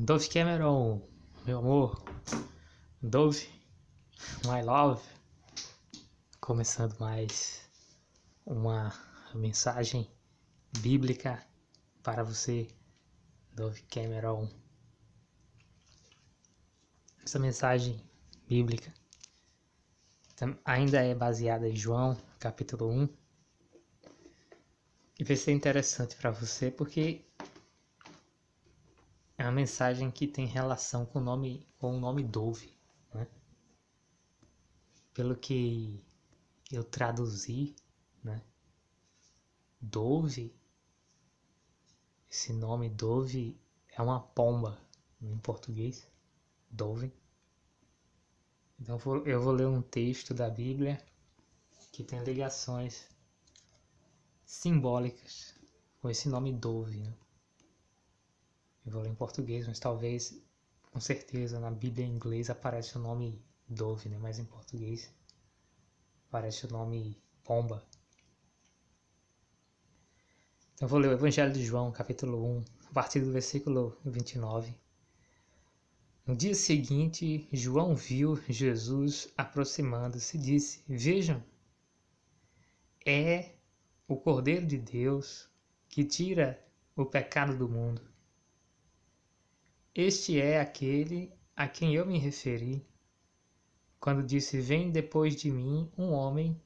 Dove Cameron, meu amor, Dove, my love, começando mais uma mensagem bíblica para você, Dove Cameron. Essa mensagem bíblica ainda é baseada em João, capítulo 1. E vai ser interessante para você porque é uma mensagem que tem relação com o nome, com o nome Dove. Né? Pelo que eu traduzi, né? Dove, esse nome Dove é uma pomba em português. Dove. Então eu vou ler um texto da Bíblia que tem ligações simbólicas com esse nome Dove. Né? Eu vou ler em português, mas talvez, com certeza, na Bíblia em inglês aparece o nome Dove, né? Mas em português aparece o nome Pomba. Então eu vou ler o Evangelho de João, capítulo 1, a partir do versículo 29. No dia seguinte, João viu Jesus aproximando-se e disse: Vejam, é o Cordeiro de Deus que tira o pecado do mundo. Este é aquele a quem eu me referi quando disse: Vem depois de mim um homem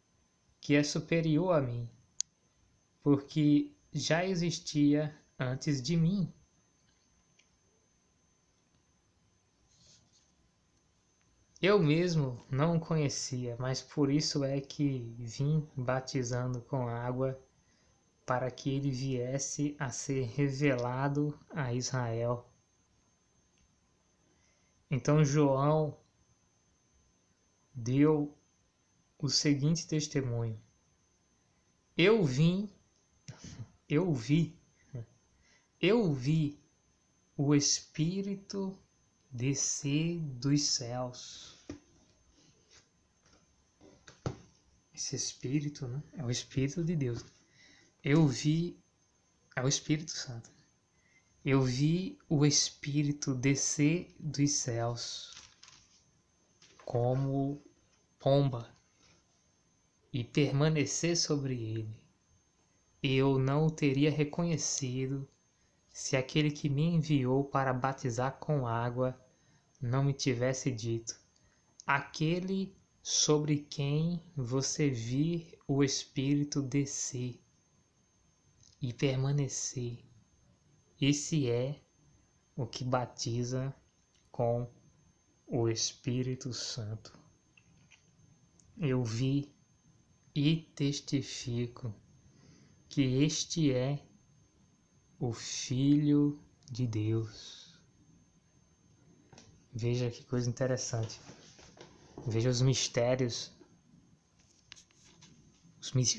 que é superior a mim, porque já existia antes de mim. Eu mesmo não o conhecia, mas por isso é que vim batizando com água, para que ele viesse a ser revelado a Israel. Então João deu o seguinte testemunho: Eu vim, eu vi, eu vi o Espírito descer dos céus. Esse Espírito, né? É o Espírito de Deus. Eu vi, é o Espírito Santo eu vi o Espírito descer dos céus como pomba e permanecer sobre ele. Eu não o teria reconhecido se aquele que me enviou para batizar com água não me tivesse dito: aquele sobre quem você vir o Espírito descer e permanecer esse é o que batiza com o Espírito Santo. Eu vi e testifico que este é o Filho de Deus. Veja que coisa interessante. Veja os mistérios,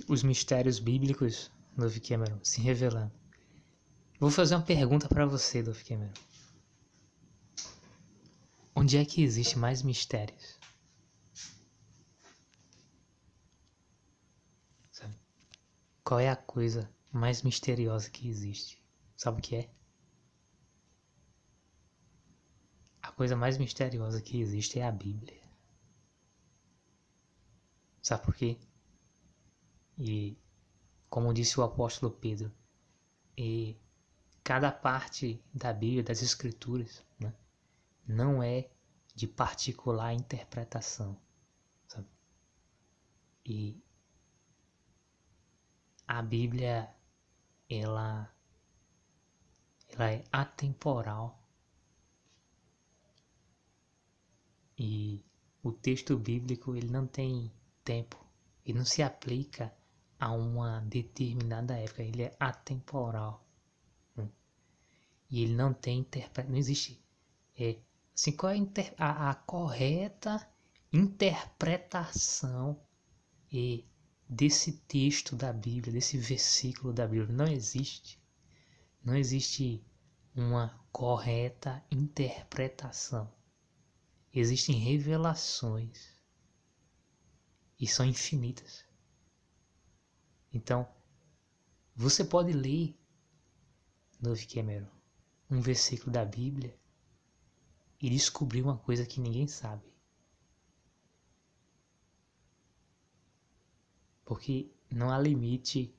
os, mistérios bíblicos do Cameron se revelando. Vou fazer uma pergunta para você, Dolph Cameron. Onde é que existe mais mistérios? Sabe? Qual é a coisa mais misteriosa que existe? Sabe o que é? A coisa mais misteriosa que existe é a Bíblia. Sabe por quê? E como disse o apóstolo Pedro, e cada parte da Bíblia, das Escrituras, né, não é de particular interpretação. Sabe? E a Bíblia, ela, ela é atemporal. E o texto bíblico ele não tem tempo, ele não se aplica a uma determinada época, ele é atemporal e ele não tem interpretação, não existe. É, assim, qual é a, inter, a, a correta interpretação e desse texto da Bíblia, desse versículo da Bíblia? Não existe. Não existe uma correta interpretação. Existem revelações e são infinitas. Então, você pode ler Dove Cameron um versículo da Bíblia e descobrir uma coisa que ninguém sabe. Porque não há limite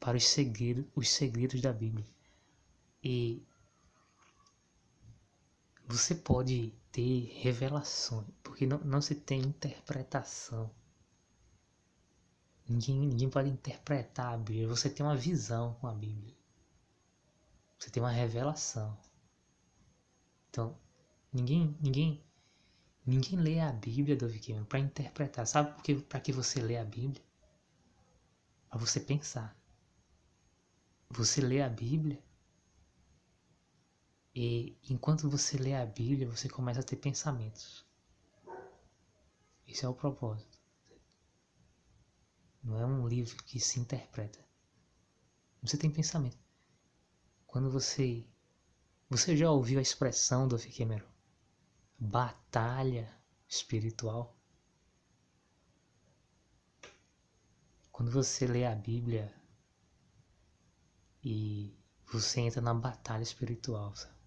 para os segredos, os segredos da Bíblia. E você pode ter revelações, porque não, não se tem interpretação. Ninguém, ninguém pode interpretar a Bíblia. Você tem uma visão com a Bíblia. Você tem uma revelação. Então, ninguém, ninguém, ninguém lê a Bíblia do Cameron para interpretar. Sabe por que, para que você lê a Bíblia? Para você pensar. Você lê a Bíblia e enquanto você lê a Bíblia, você começa a ter pensamentos. Esse é o propósito. Não é um livro que se interpreta. Você tem pensamento. Quando você. Você já ouviu a expressão do Cameron? Batalha espiritual. Quando você lê a Bíblia e você entra na batalha espiritual, sabe?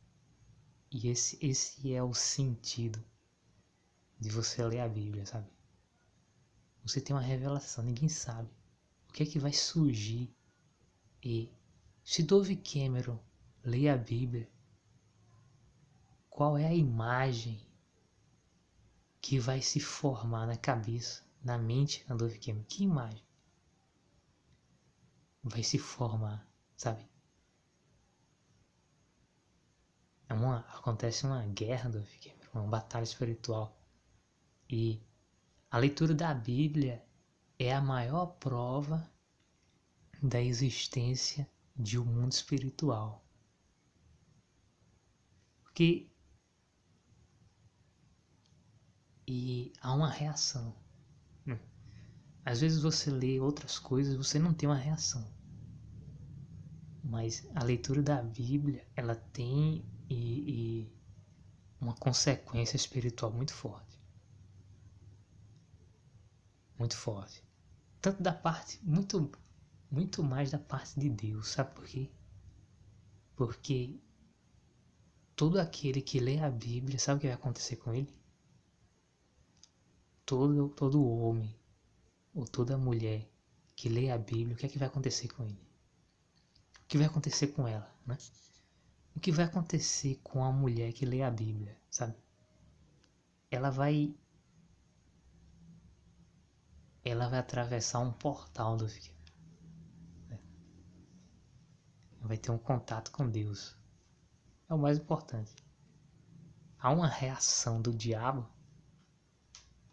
E esse, esse é o sentido de você ler a Bíblia, sabe? Você tem uma revelação, ninguém sabe o que é que vai surgir. E se Dove Cameron lê a Bíblia, qual é a imagem que vai se formar na cabeça, na mente da Dove Cameron? Que imagem vai se formar, sabe? É uma, acontece uma guerra do uma batalha espiritual. E a leitura da Bíblia é a maior prova da existência de um mundo espiritual. Porque e há uma reação. Né? Às vezes você lê outras coisas e você não tem uma reação. Mas a leitura da Bíblia, ela tem e, e uma consequência espiritual muito forte. Muito forte. Tanto da parte, muito, muito mais da parte de Deus. Sabe por quê? Porque todo aquele que lê a Bíblia, sabe o que vai acontecer com ele? Todo, todo homem ou toda mulher que lê a Bíblia, o que é que vai acontecer com ele? O que vai acontecer com ela, né? o que vai acontecer com a mulher que lê a Bíblia, sabe? Ela vai ela vai atravessar um portal do né? Vai ter um contato com Deus. É o mais importante. Há uma reação do diabo,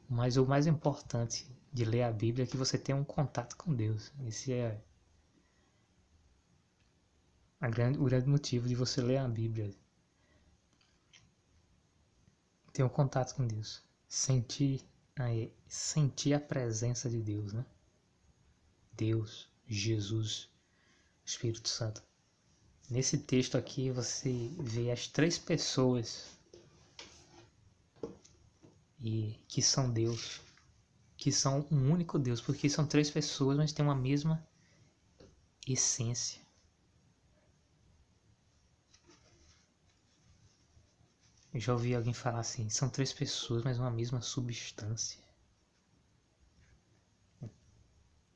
mas o mais importante de ler a Bíblia é que você tem um contato com Deus. Esse é grande, o grande motivo de você ler a Bíblia. Ter um contato com Deus. Sentir, aí, sentir a presença de Deus, né? Deus, Jesus, Espírito Santo. Nesse texto aqui você vê as três pessoas e que são Deus, que são um único Deus, porque são três pessoas, mas têm uma mesma essência. Eu já ouvi alguém falar assim: são três pessoas, mas uma mesma substância.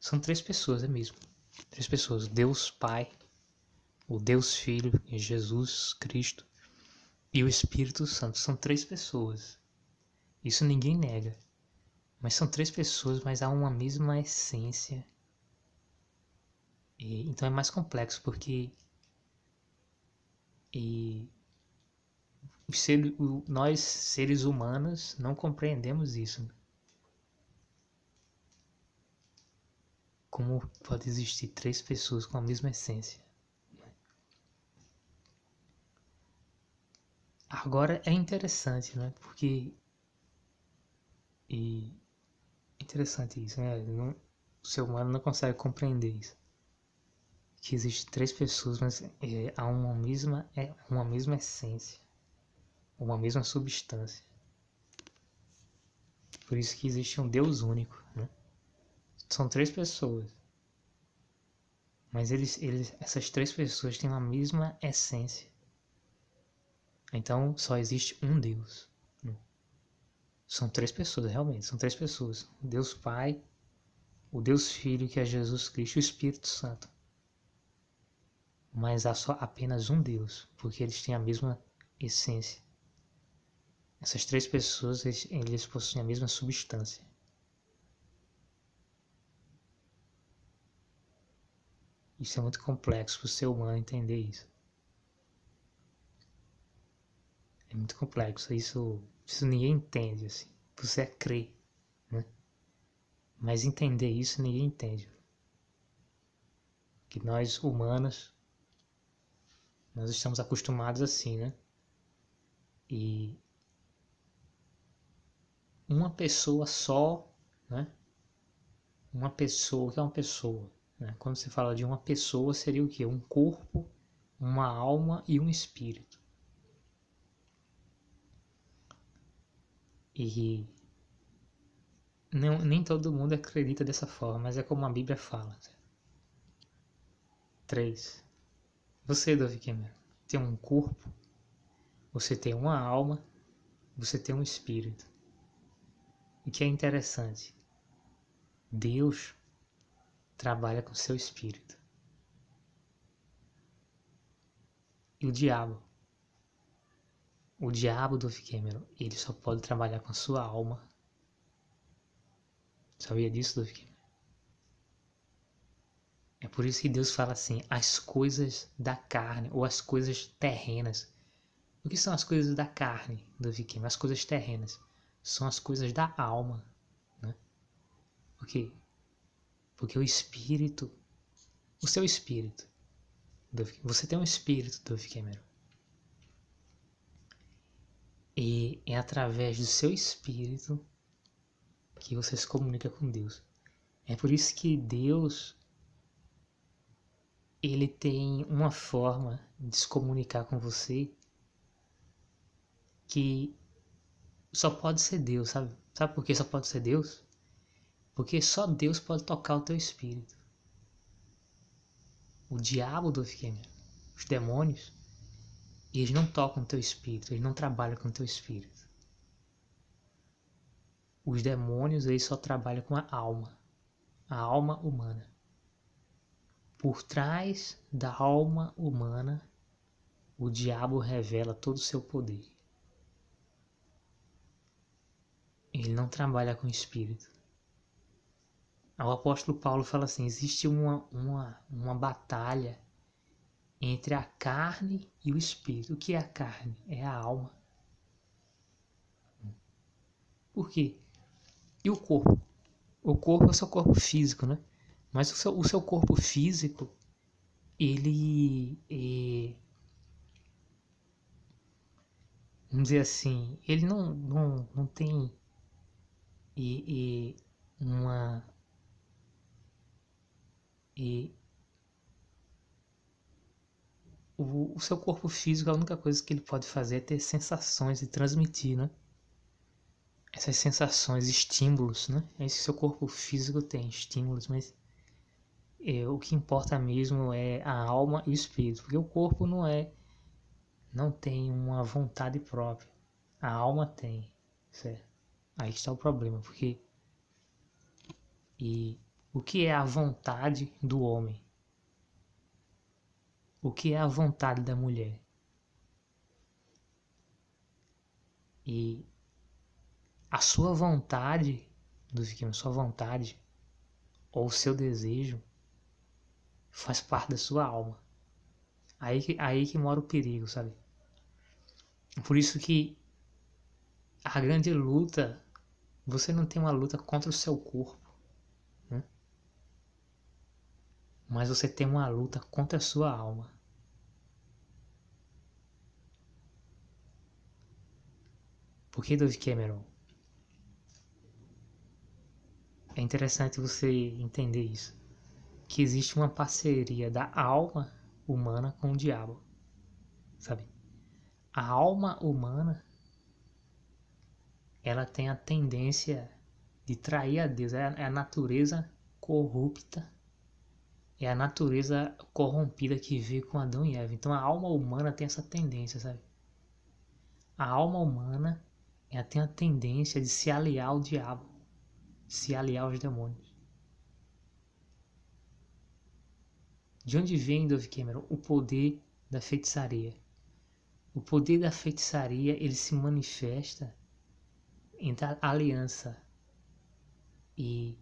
São três pessoas, é mesmo. Três pessoas: Deus Pai, o Deus Filho, Jesus Cristo e o Espírito Santo. São três pessoas. Isso ninguém nega. Mas são três pessoas, mas há uma mesma essência. E, então é mais complexo porque. E ser, nós, seres humanos, não compreendemos isso. Como pode existir três pessoas com a mesma essência? Agora é interessante, né? Porque. E. Interessante isso, né? Não, o ser humano não consegue compreender isso. Que existem três pessoas, mas é, há uma mesma, é, uma mesma essência uma mesma substância. Por isso que existe um Deus único. Né? São três pessoas. Mas eles, eles, essas três pessoas têm a mesma essência. Então só existe um Deus. São três pessoas, realmente, são três pessoas. O Deus Pai, o Deus Filho, que é Jesus Cristo, e o Espírito Santo. Mas há só apenas um Deus, porque eles têm a mesma essência. Essas três pessoas, eles, eles possuem a mesma substância. Isso é muito complexo para o ser humano entender isso. É muito complexo. Isso, isso ninguém entende, assim. Você é crer, né? Mas entender isso ninguém entende. Que nós, humanos, nós estamos acostumados assim, né? E uma pessoa só, né? Uma pessoa, o que é uma pessoa? Né? Quando se fala de uma pessoa, seria o que? Um corpo, uma alma e um espírito. E não, nem todo mundo acredita dessa forma, mas é como a Bíblia fala. 3. Você, Davi Cameron, tem um corpo, você tem uma alma, você tem um espírito. O que é interessante, Deus trabalha com seu espírito. E o diabo? O diabo do Cameron, ele só pode trabalhar com a sua alma. Sabia disso, Dove Cameron? É por isso que Deus fala assim, as coisas da carne, ou as coisas terrenas. O que são as coisas da carne, Dove Cameron? As coisas terrenas. São as coisas da alma. Né? Porque porque o espírito, o seu espírito, você tem um espírito, Dove Cameron. E é através do seu espírito que você se comunica com Deus. É por isso que Deus ele tem uma forma de se comunicar com você que só pode ser Deus, sabe? Sabe por que só pode ser Deus? Porque só Deus pode tocar o teu espírito. O diabo do Fiquemer, os demônios, eles não tocam o teu espírito, eles não trabalham com o teu espírito. Os demônios, eles só trabalham com a alma, a alma humana. Por trás da alma humana, o diabo revela todo o seu poder. Ele não trabalha com o espírito. O apóstolo Paulo fala assim: existe uma, uma, uma batalha entre a carne e o espírito. O que é a carne? É a alma. Por quê? E o corpo? O corpo é o seu corpo físico, né? Mas o seu, o seu corpo físico, ele. É, vamos dizer assim, ele não, não, não tem e, e uma e o, o, seu corpo físico, a única coisa que ele pode fazer é ter sensações e transmitir, né? Essas sensações, estímulos, né? É isso que seu corpo físico tem, estímulos, mas é, o que importa mesmo é a alma e o espírito, porque o corpo não é, não tem uma vontade própria, a alma tem, certo? Aí está o problema, porque e o que é a vontade do homem? O que é a vontade da mulher? E a sua vontade, que sua vontade ou o seu desejo faz parte da sua alma. Aí que, aí que mora o perigo, sabe? Por isso que a grande luta, você não tem uma luta contra o seu corpo. Mas você tem uma luta contra a sua alma. Por que David Cameron? É interessante você entender isso. Que existe uma parceria da alma humana com o diabo. Sabe? A alma humana ela tem a tendência de trair a Deus, é a natureza corrupta é a natureza corrompida que veio com Adão e Eva. Então a alma humana tem essa tendência, sabe? a alma humana ela tem a tendência de se aliar ao diabo, se aliar aos demônios. De onde vem, Dove Cameron, o poder da feitiçaria? O poder da feitiçaria ele se manifesta entre a aliança e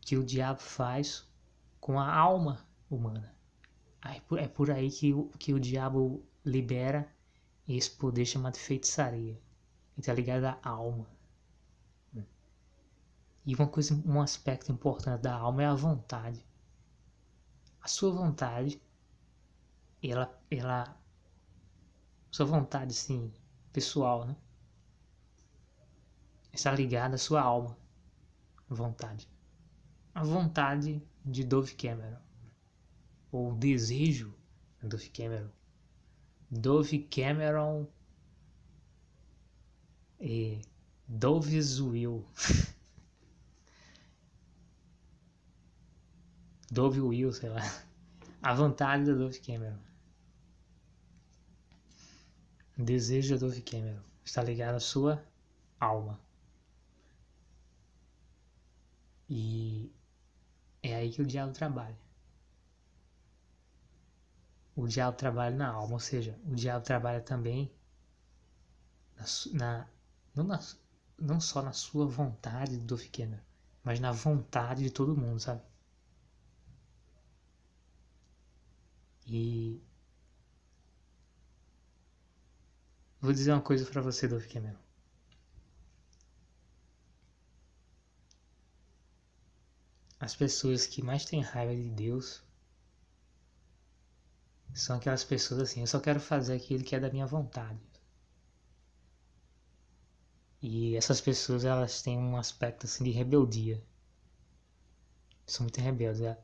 que o diabo faz com a alma humana. É por aí que o, que o diabo libera esse poder chamado feitiçaria. E tá ligado à alma. E uma coisa, um aspecto importante da alma é a vontade. A sua vontade, ela, ela, sua vontade, sim, pessoal, né? Está ligada à sua alma, vontade. A vontade de Dove Cameron, ou desejo de Dove Cameron. Dove Cameron e Dove's Will. Dove Will, sei lá. A vontade da Dove Cameron. Desejo da Dove Cameron está ligado à sua alma. E é aí que o diabo trabalha. O diabo trabalha na alma, ou seja, o diabo trabalha também na, na não, na, não só na sua vontade do mas na vontade de todo mundo, sabe? E vou dizer uma coisa para você, Dolph. As pessoas que mais têm raiva de Deus são aquelas pessoas assim, eu só quero fazer aquilo que é da minha vontade. E essas pessoas, elas têm um aspecto assim de rebeldia. São muito rebeldes. É.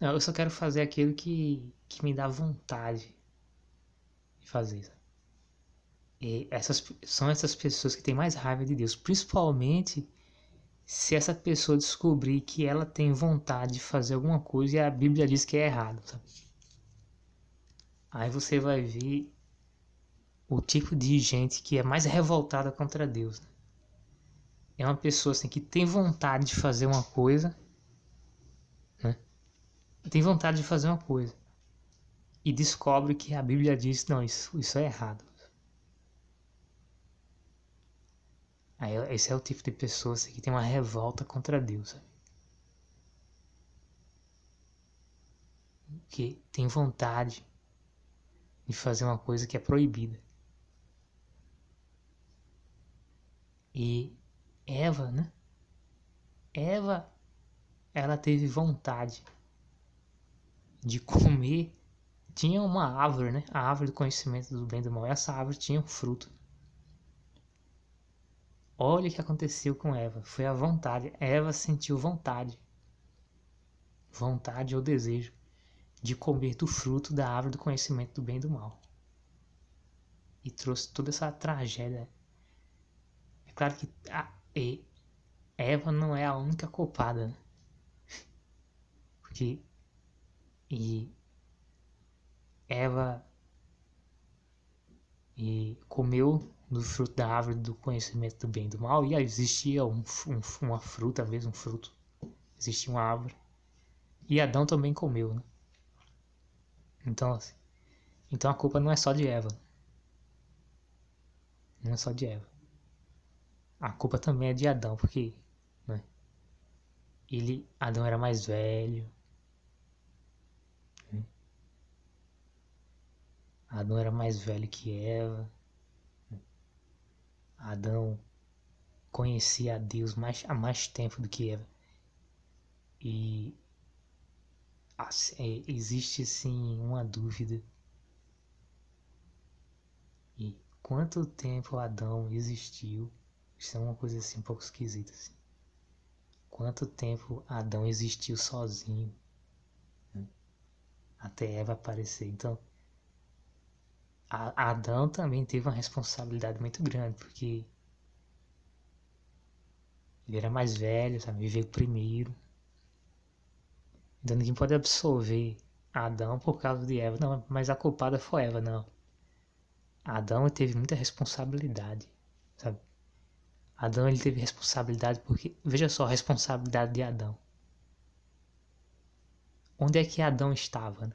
Não, eu só quero fazer aquilo que, que me dá vontade de fazer. E essas são essas pessoas que têm mais raiva de Deus, principalmente se essa pessoa descobrir que ela tem vontade de fazer alguma coisa e a Bíblia diz que é errado, sabe? Aí você vai ver o tipo de gente que é mais revoltada contra Deus. Né? É uma pessoa assim que tem vontade de fazer uma coisa, né? Tem vontade de fazer uma coisa e descobre que a Bíblia diz não, isso, isso é errado. Aí, esse é o tipo de pessoa assim, que tem uma revolta contra Deus. Sabe? Que tem vontade de fazer uma coisa que é proibida. E Eva, né? Eva, ela teve vontade de comer. Tinha uma árvore, né? A árvore do conhecimento do bem e do mal. Essa árvore tinha um fruto. Olha o que aconteceu com Eva. Foi a vontade. Eva sentiu vontade. Vontade ou desejo de comer do fruto da árvore do conhecimento do bem e do mal. E trouxe toda essa tragédia é claro que a Eva não é a única culpada, né? Porque e Eva e comeu do fruto da árvore do conhecimento do bem e do mal e existia um, um, uma fruta mesmo, um fruto. Existia uma árvore. E Adão também comeu, né? Então, assim, então a culpa não é só de Eva. Não é só de Eva a culpa também é de Adão, porque né, ele, Adão era mais velho. Né? Adão era mais velho que Eva. Adão conhecia a Deus mais, há mais tempo do que Eva. E assim, existe sim uma dúvida. E quanto tempo Adão existiu isso é uma coisa assim um pouco esquisita. Assim. Quanto tempo Adão existiu sozinho né? até Eva aparecer? Então, a, Adão também teve uma responsabilidade muito grande, porque ele era mais velho, sabe? Viveu primeiro. Então ninguém pode absolver Adão por causa de Eva. Não, mas a culpada foi Eva, não. Adão teve muita responsabilidade, sabe? Adão ele teve responsabilidade porque, veja só a responsabilidade de Adão. Onde é que Adão estava? Né?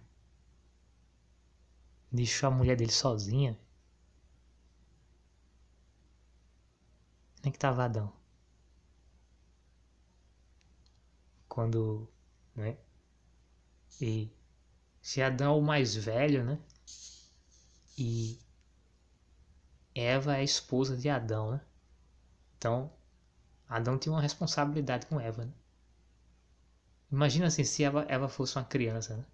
Deixou a mulher dele sozinha. É que estava Adão? Quando, né? E se Adão é o mais velho, né? E Eva é a esposa de Adão, né? Então, Adão tinha uma responsabilidade com Eva, né? Imagina assim, se Eva, Eva fosse uma criança, né?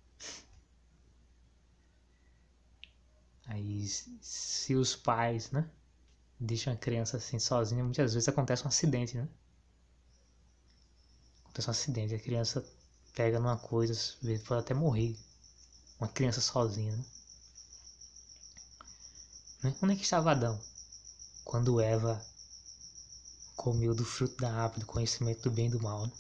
Aí, se os pais, né? Deixam a criança assim sozinha, muitas vezes acontece um acidente, né? Acontece um acidente, a criança pega numa coisa, às vezes pode até morrer. Uma criança sozinha, né? Onde é que estava Adão? Quando Eva comeu do fruto da árvore do conhecimento do bem e do mal. Né?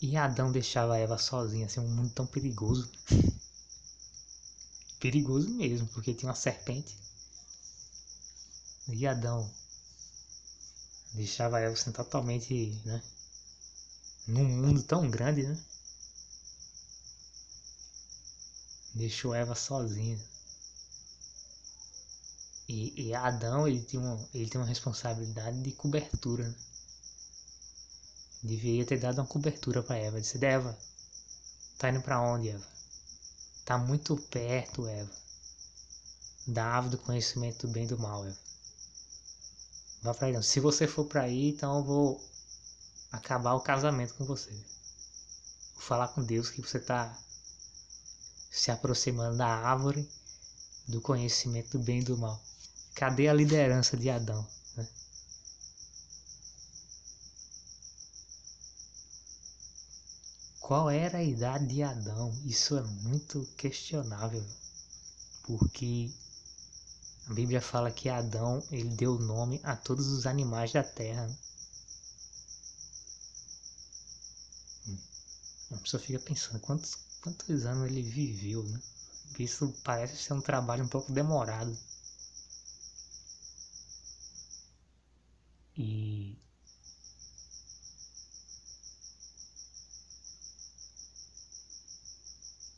E Adão deixava Eva sozinha, assim, um mundo tão perigoso. perigoso mesmo, porque tinha uma serpente. E Adão deixava Eva assim, totalmente, né? Num mundo tão grande, né? Deixou Eva sozinha. E, e Adão, ele tem, uma, ele tem uma responsabilidade de cobertura, né? Deveria ter dado uma cobertura para Eva. Disse, Eva, tá indo para onde, Eva? Tá muito perto, Eva. Da árvore do conhecimento do bem e do mal, Eva. Vá para aí. Se você for para aí, então eu vou acabar o casamento com você. Vou falar com Deus que você tá se aproximando da árvore do conhecimento do bem e do mal. Cadê a liderança de Adão? Qual era a idade de Adão? Isso é muito questionável, porque a Bíblia fala que Adão ele deu nome a todos os animais da terra. Né? A pessoa fica pensando quantos, quantos anos ele viveu, né? Isso parece ser um trabalho um pouco demorado. E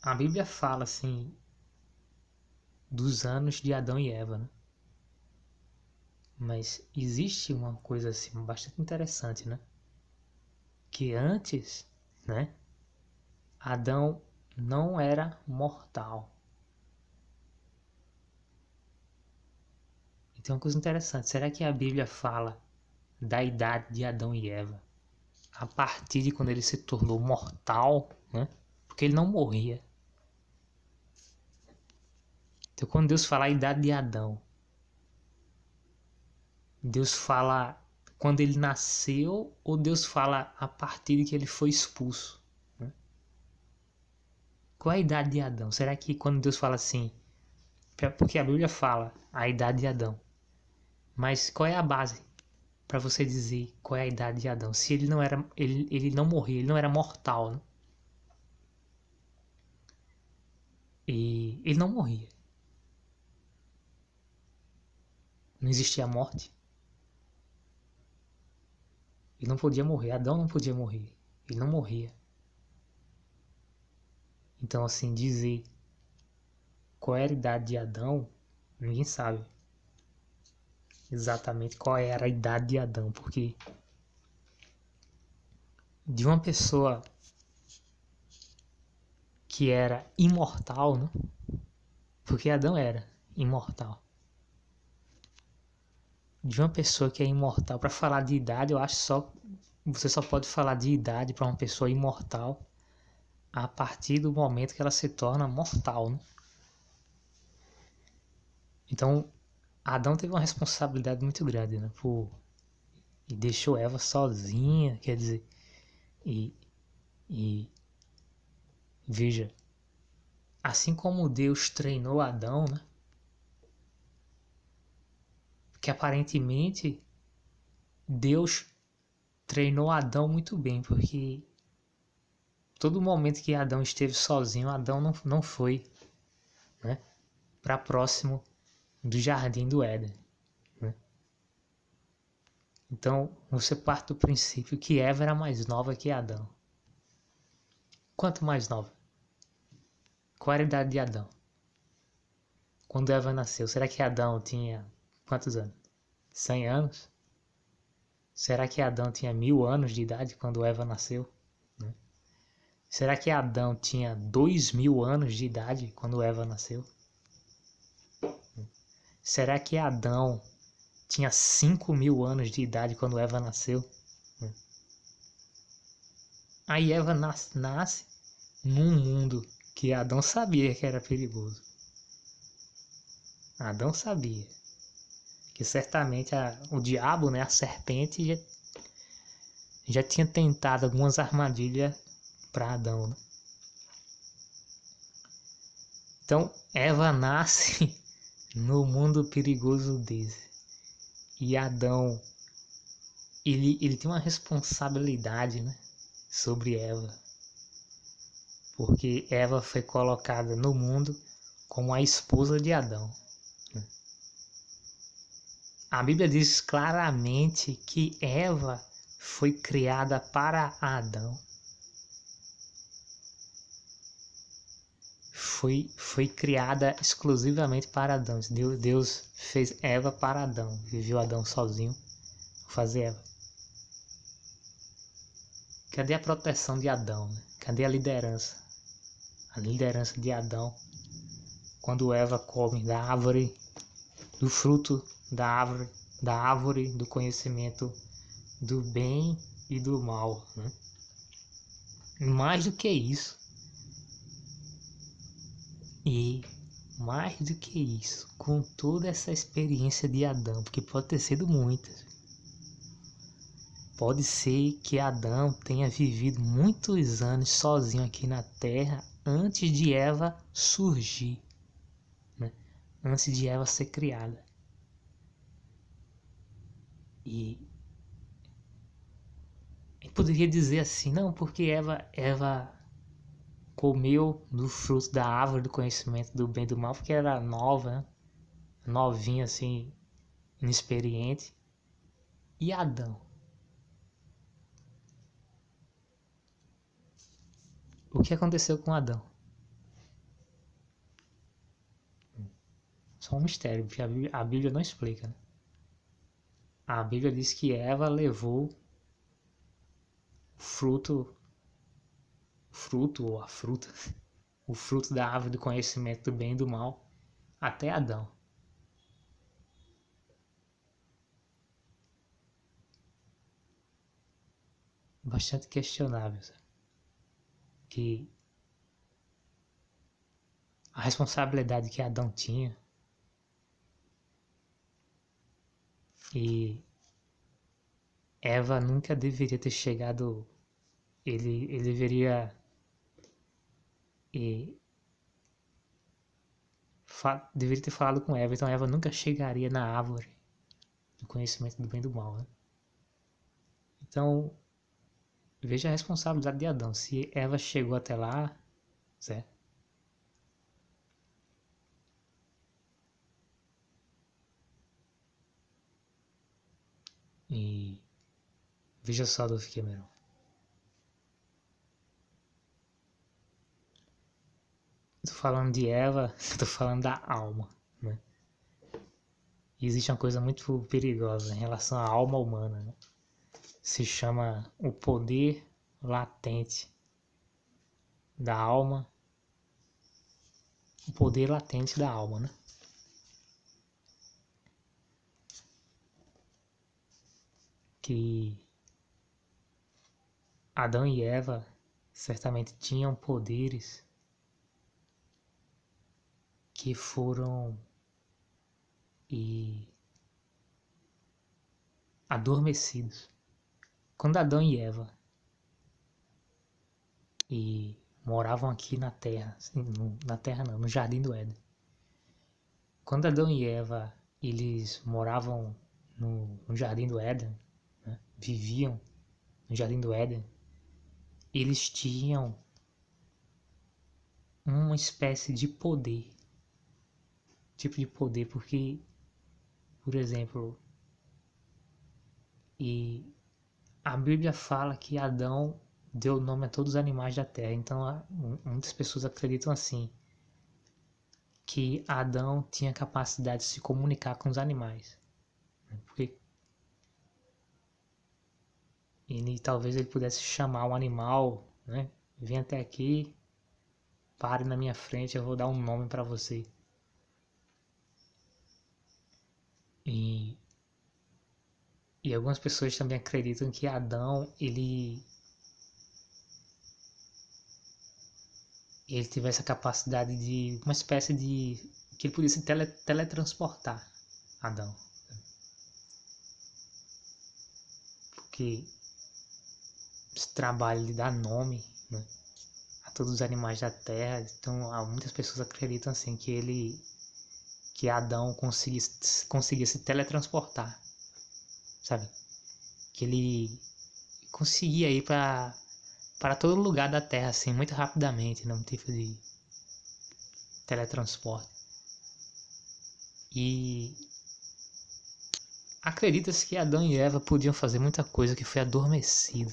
a Bíblia fala assim dos anos de Adão e Eva, né? Mas existe uma coisa assim bastante interessante, né? Que antes, né? Adão não era mortal. E tem uma coisa interessante. Será que a Bíblia fala da idade de Adão e Eva a partir de quando ele se tornou mortal, né? Porque ele não morria. Então, quando Deus fala a idade de Adão, Deus fala quando ele nasceu ou Deus fala a partir de que ele foi expulso? Né? Qual é a idade de Adão? Será que quando Deus fala assim, porque a Bíblia fala a idade de Adão, mas qual é a base para você dizer qual é a idade de Adão? Se ele não era, ele, ele não morria, ele não era mortal, né? E ele não morria. Não existia morte. Ele não podia morrer. Adão não podia morrer. Ele não morria. Então, assim, dizer qual era a idade de Adão, ninguém sabe exatamente qual era a idade de Adão, porque de uma pessoa que era imortal, né? porque Adão era imortal de uma pessoa que é imortal para falar de idade, eu acho só você só pode falar de idade para uma pessoa imortal a partir do momento que ela se torna mortal, né? Então, Adão teve uma responsabilidade muito grande, né? Por... E deixou Eva sozinha, quer dizer, e, e veja, assim como Deus treinou Adão, né? Que aparentemente Deus treinou Adão muito bem, porque todo momento que Adão esteve sozinho, Adão não, não foi né, para próximo do jardim do Éden. Né? Então você parte do princípio que Eva era mais nova que Adão. Quanto mais nova? Qual era a idade de Adão? Quando Eva nasceu, será que Adão tinha quantos anos? 100 anos? Será que Adão tinha mil anos de idade quando Eva nasceu? Né? Será que Adão tinha dois mil anos de idade quando Eva nasceu? Será que Adão tinha cinco mil anos de idade quando Eva nasceu? Aí Eva nasce, nasce num mundo que Adão sabia que era perigoso. Adão sabia certamente a, o diabo, né, a serpente, já, já tinha tentado algumas armadilhas para Adão. Né? Então Eva nasce no mundo perigoso desse. E Adão, ele, ele tem uma responsabilidade né, sobre Eva. Porque Eva foi colocada no mundo como a esposa de Adão. A Bíblia diz claramente que Eva foi criada para Adão. Foi, foi criada exclusivamente para Adão. Deus, Deus fez Eva para Adão. Viveu Adão sozinho. Fazer Eva. Cadê a proteção de Adão? Né? Cadê a liderança? A liderança de Adão. Quando Eva come da árvore, do fruto da árvore, da árvore do conhecimento do bem e do mal. Né? Mais do que isso, e mais do que isso, com toda essa experiência de Adão, porque pode ter sido muitas, pode ser que Adão tenha vivido muitos anos sozinho aqui na Terra antes de Eva surgir, né? antes de Eva ser criada. E poderia dizer assim, não, porque Eva, Eva comeu do fruto da árvore do conhecimento do bem e do mal, porque era nova, né? novinha assim, inexperiente. E Adão? O que aconteceu com Adão? Só um mistério, porque a Bíblia não explica. Né? A Bíblia diz que Eva levou o fruto, fruto ou a fruta, o fruto da árvore do conhecimento do bem e do mal até Adão. Bastante questionável. Que a responsabilidade que Adão tinha E Eva nunca deveria ter chegado. Ele, ele deveria. E, deveria ter falado com Eva, então Eva nunca chegaria na árvore do conhecimento do bem e do mal. Né? Então, veja a responsabilidade de Adão. Se Eva chegou até lá, certo? E veja só do Cameron. Tô falando de Eva, tô falando da alma, né? E existe uma coisa muito perigosa em relação à alma humana, né? Se chama o poder latente da alma, o poder latente da alma, né? que Adão e Eva certamente tinham poderes que foram e adormecidos. Quando Adão e Eva e moravam aqui na terra, na terra não, no jardim do Éden. Quando Adão e Eva eles moravam no, no jardim do Éden, viviam no Jardim do Éden, eles tinham uma espécie de poder tipo de poder, porque, por exemplo, e a Bíblia fala que Adão deu nome a todos os animais da terra. Então, muitas pessoas acreditam assim, que Adão tinha capacidade de se comunicar com os animais. Porque ele talvez ele pudesse chamar um animal, né? Vem até aqui, pare na minha frente, eu vou dar um nome para você. E, e algumas pessoas também acreditam que Adão ele ele tivesse a capacidade de uma espécie de que ele pudesse tele, teletransportar Adão porque esse trabalho de dar nome né, a todos os animais da terra então há muitas pessoas acreditam assim que ele que Adão conseguisse, conseguisse se teletransportar sabe que ele conseguia ir para para todo lugar da Terra, assim, muito rapidamente, num tipo de teletransporte. E acredita-se que Adão e Eva podiam fazer muita coisa que foi adormecida.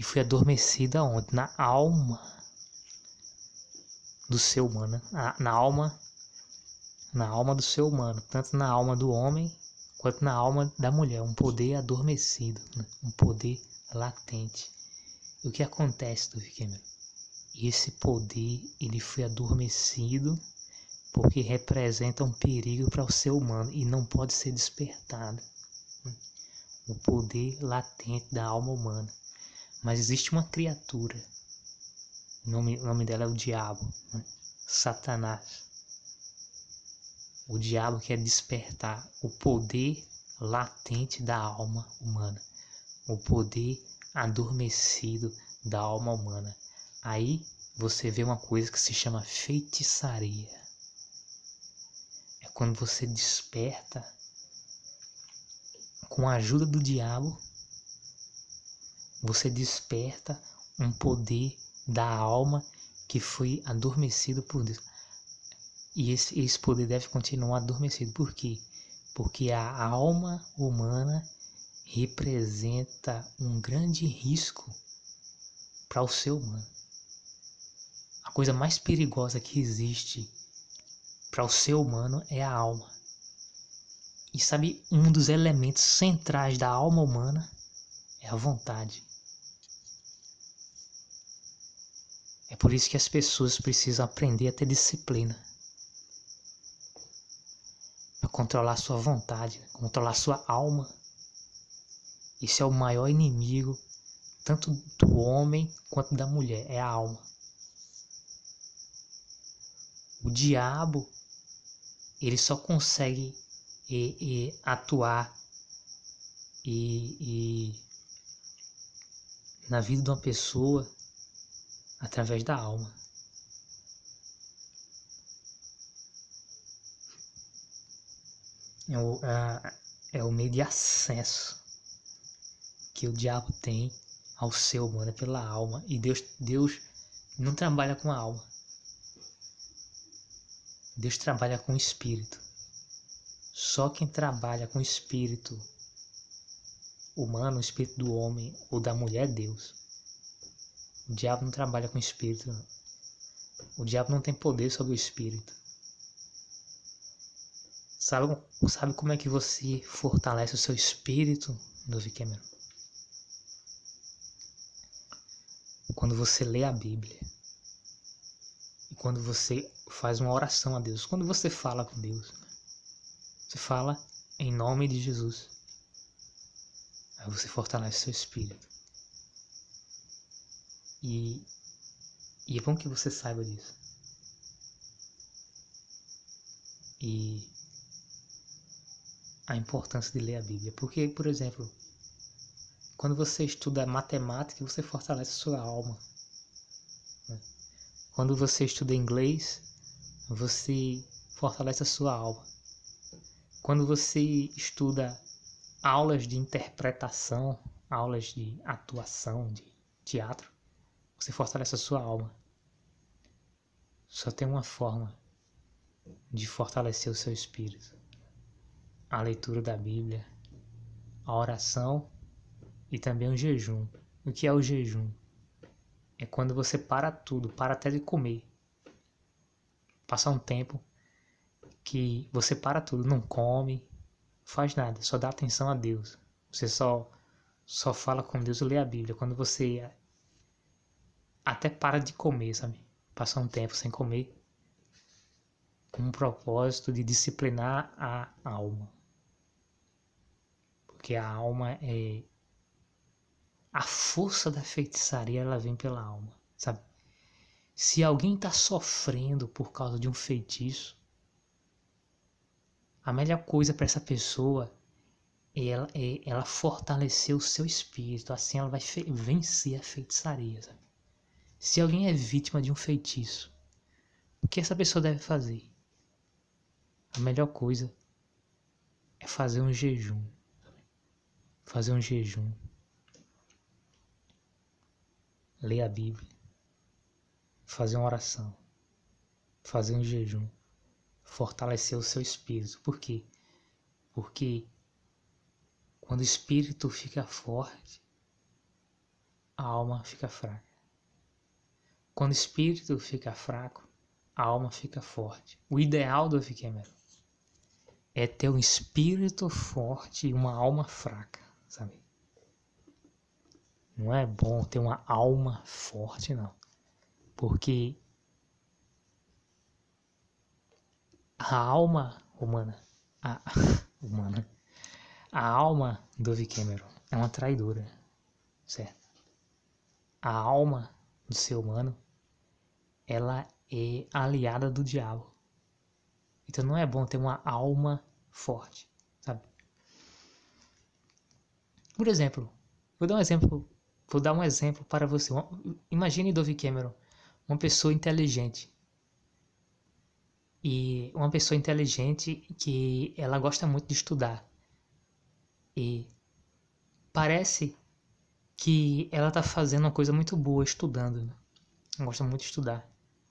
Né? E foi adormecida onde? Na alma do ser humano. Na, na alma na alma do ser humano, tanto na alma do homem quanto na alma da mulher, um poder adormecido, né? um poder latente. E o que acontece, do Cameron? Esse poder ele foi adormecido porque representa um perigo para o ser humano e não pode ser despertado. O poder latente da alma humana. Mas existe uma criatura, o nome, o nome dela é o diabo, né? Satanás. O diabo quer despertar o poder latente da alma humana o poder adormecido da alma humana. Aí você vê uma coisa que se chama feitiçaria. É quando você desperta com a ajuda do diabo, você desperta um poder da alma que foi adormecido por Deus. E esse, esse poder deve continuar adormecido. Por quê? Porque a alma humana representa um grande risco para o ser humano. A coisa mais perigosa que existe para o ser humano é a alma. E sabe, um dos elementos centrais da alma humana é a vontade. Por isso que as pessoas precisam aprender a ter disciplina. Para controlar sua vontade, controlar sua alma isso é o maior inimigo, tanto do homem quanto da mulher, é a alma. O diabo, ele só consegue e, e, atuar e, e, na vida de uma pessoa através da alma. É o, é, é o meio de acesso que o diabo tem ao ser humano é pela alma e Deus Deus não trabalha com a alma. Deus trabalha com o espírito. Só quem trabalha com o espírito humano, o espírito do homem ou da mulher é Deus. O diabo não trabalha com o espírito. O diabo não tem poder sobre o espírito. Sabe, sabe como é que você fortalece o seu espírito, Dove Cameron? quando você lê a Bíblia e quando você faz uma oração a Deus, quando você fala com Deus, você fala em nome de Jesus. Aí você fortalece seu espírito. E, e é bom que você saiba disso. E a importância de ler a Bíblia. Porque, por exemplo, quando você estuda matemática, você fortalece sua alma. Né? Quando você estuda inglês, você fortalece a sua alma. Quando você estuda aulas de interpretação, aulas de atuação, de teatro, você fortalece a sua alma. Só tem uma forma de fortalecer o seu espírito. A leitura da Bíblia, a oração e também o jejum. O que é o jejum? É quando você para tudo, para até de comer. Passar um tempo que você para tudo, não come, faz nada, só dá atenção a Deus. Você só só fala com Deus, lê a Bíblia. Quando você até para de comer, sabe? Passar um tempo sem comer com um propósito de disciplinar a alma. Porque a alma é a força da feitiçaria, ela vem pela alma, sabe? Se alguém está sofrendo por causa de um feitiço, a melhor coisa para essa pessoa é ela, é ela fortalecer o seu espírito, assim ela vai vencer a feitiçaria. Sabe? Se alguém é vítima de um feitiço, o que essa pessoa deve fazer? A melhor coisa é fazer um jejum. Fazer um jejum. Ler a Bíblia. Fazer uma oração. Fazer um jejum fortalecer o seu espírito. Por quê? Porque quando o espírito fica forte, a alma fica fraca. Quando o espírito fica fraco, a alma fica forte. O ideal do Vikemero é ter um espírito forte e uma alma fraca, sabe? Não é bom ter uma alma forte, não. Porque a alma humana, a, humana, a alma do V. Cameron é uma traidora, certo? A alma do ser humano, ela é aliada do diabo. Então não é bom ter uma alma forte, sabe? Por exemplo, vou dar um exemplo, vou dar um exemplo para você. Imagine Dove Cameron, uma pessoa inteligente, e uma pessoa inteligente que ela gosta muito de estudar. E parece que ela está fazendo uma coisa muito boa estudando. Né? Gosta muito de estudar.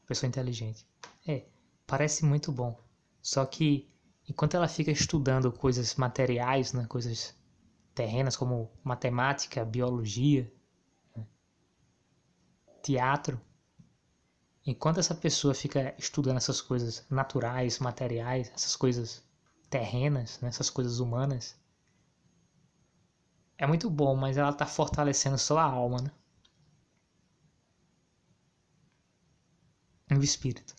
Pessoa inteligente. É, parece muito bom. Só que enquanto ela fica estudando coisas materiais, né, coisas terrenas como matemática, biologia, né, teatro, Enquanto essa pessoa fica estudando essas coisas naturais, materiais, essas coisas terrenas, né, essas coisas humanas, é muito bom, mas ela está fortalecendo só a alma, né? E o espírito.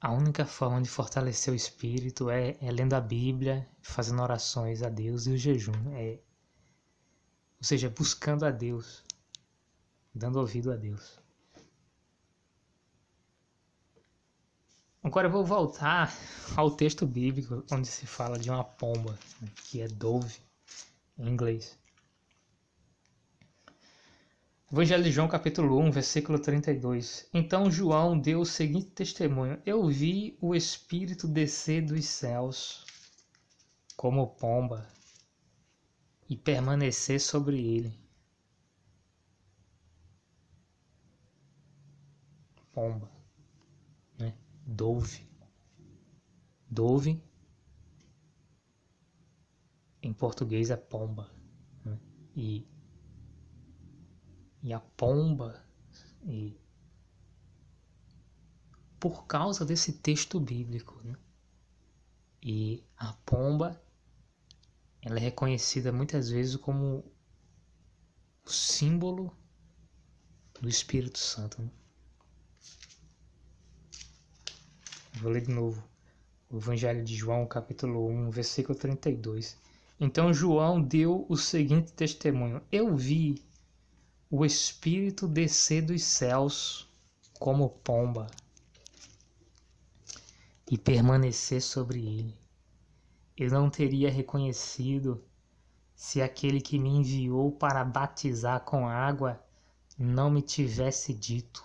A única forma de fortalecer o espírito é, é lendo a Bíblia, fazendo orações a Deus e o jejum. É, ou seja, buscando a Deus, dando ouvido a Deus. Agora eu vou voltar ao texto bíblico onde se fala de uma pomba, que é dove em inglês. Evangelho de João, capítulo 1, versículo 32. Então João deu o seguinte testemunho: Eu vi o Espírito descer dos céus como pomba e permanecer sobre ele. Pomba? Dove. Dove em português é pomba. Né? E, e a pomba, e por causa desse texto bíblico, né? e a pomba ela é reconhecida muitas vezes como o símbolo do Espírito Santo. Né? Vou ler de novo. O Evangelho de João, capítulo 1, versículo 32. Então João deu o seguinte testemunho: Eu vi o Espírito descer dos céus como pomba e permanecer sobre ele. Eu não teria reconhecido se aquele que me enviou para batizar com água não me tivesse dito: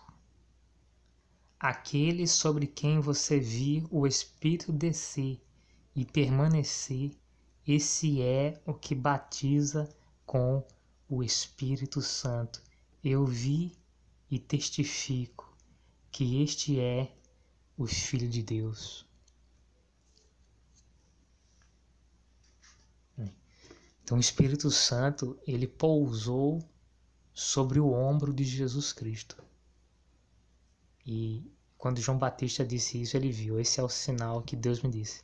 Aquele sobre quem você viu o Espírito descer e permanecer, esse é o que batiza com o Espírito Santo. Eu vi e testifico que este é o Filho de Deus. Então o Espírito Santo, ele pousou sobre o ombro de Jesus Cristo. E quando João Batista disse isso, ele viu: esse é o sinal que Deus me disse.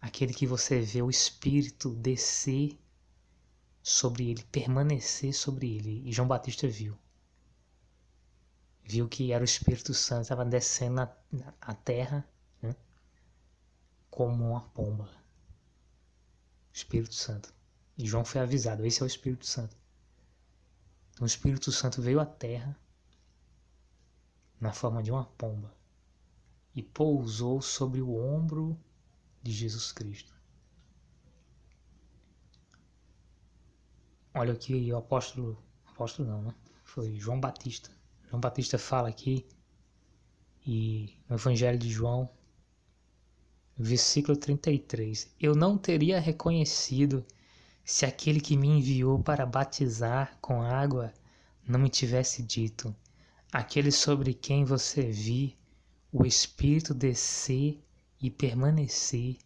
Aquele que você vê o Espírito descer sobre ele, permanecer sobre ele. E João Batista viu. Viu que era o Espírito Santo, estava descendo na, na terra né? como uma pomba. Espírito Santo. E João foi avisado: esse é o Espírito Santo. Então o Espírito Santo veio à terra na forma de uma pomba e pousou sobre o ombro de Jesus Cristo. Olha aqui o apóstolo, apóstolo não, né? Foi João Batista. João Batista fala aqui e no Evangelho de João, versículo 33, eu não teria reconhecido se aquele que me enviou para batizar com água não me tivesse dito: aquele sobre quem você vi o Espírito descer e permanecer,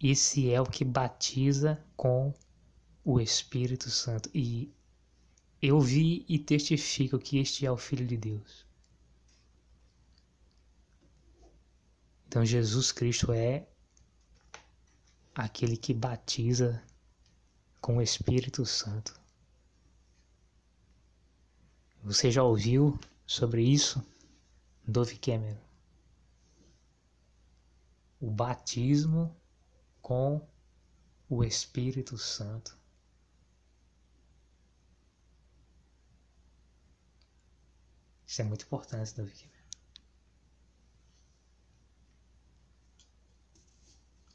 esse é o que batiza com o Espírito Santo. E eu vi e testifico que este é o Filho de Deus. Então Jesus Cristo é aquele que batiza com o Espírito Santo. Você já ouviu sobre isso? Dove Cameron. O batismo com o Espírito Santo. Isso é muito importante, Dove Cameron.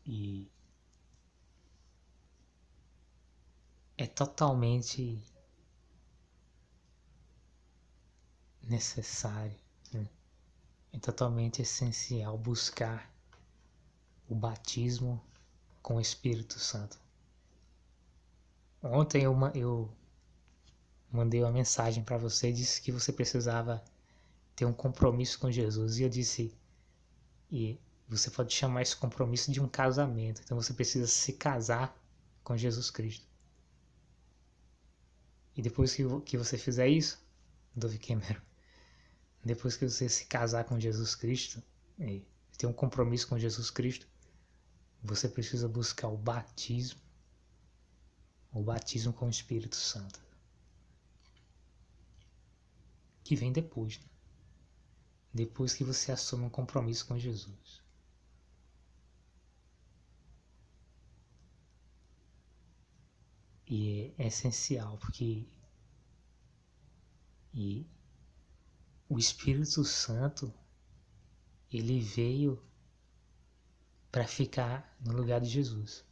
E é totalmente necessário, né? é totalmente essencial buscar o batismo com o Espírito Santo. Ontem eu, eu mandei uma mensagem para você e disse que você precisava ter um compromisso com Jesus. E eu disse, e você pode chamar esse compromisso de um casamento. Então você precisa se casar com Jesus Cristo. E depois que, que você fizer isso, Dove Cameron, depois que você se casar com Jesus Cristo, e ter um compromisso com Jesus Cristo, você precisa buscar o batismo, o batismo com o Espírito Santo, que vem depois, né? depois que você assume um compromisso com Jesus. E é essencial, porque e o Espírito Santo ele veio para ficar no lugar de Jesus.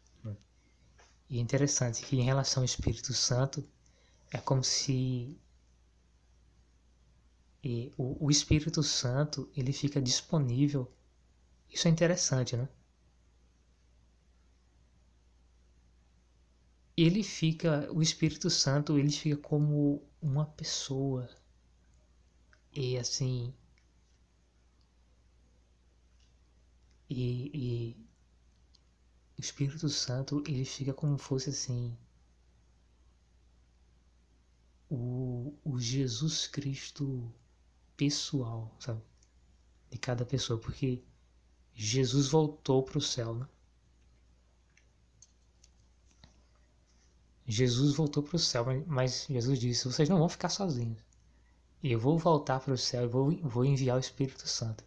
E é interessante que em relação ao Espírito Santo é como se o, o Espírito Santo ele fica disponível. Isso é interessante, né? Ele fica, o Espírito Santo, ele fica como uma pessoa. E assim, E, e o Espírito Santo ele fica como fosse assim o, o Jesus Cristo pessoal, sabe? De cada pessoa, porque Jesus voltou para o céu, né? Jesus voltou para o céu, mas Jesus disse: vocês não vão ficar sozinhos. Eu vou voltar para o céu e vou, vou enviar o Espírito Santo.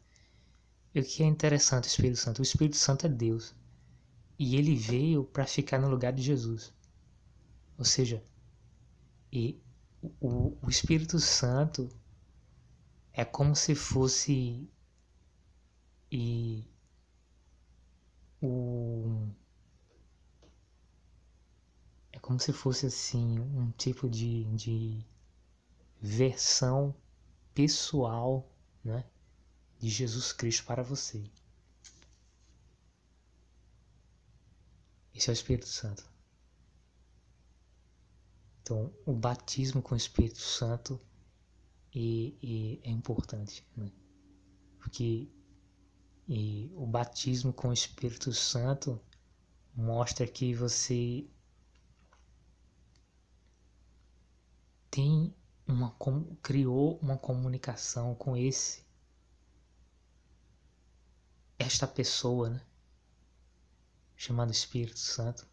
E o que é interessante o Espírito Santo? O Espírito Santo é Deus. E ele veio para ficar no lugar de Jesus. Ou seja, e o, o Espírito Santo é como se fosse e o é como se fosse assim um tipo de, de versão pessoal, né, de Jesus Cristo para você. Esse é o Espírito Santo. Então, o batismo com o Espírito Santo, é importante, né? porque e o batismo com o Espírito Santo mostra que você tem uma criou uma comunicação com esse esta pessoa, né? chamado Espírito Santo,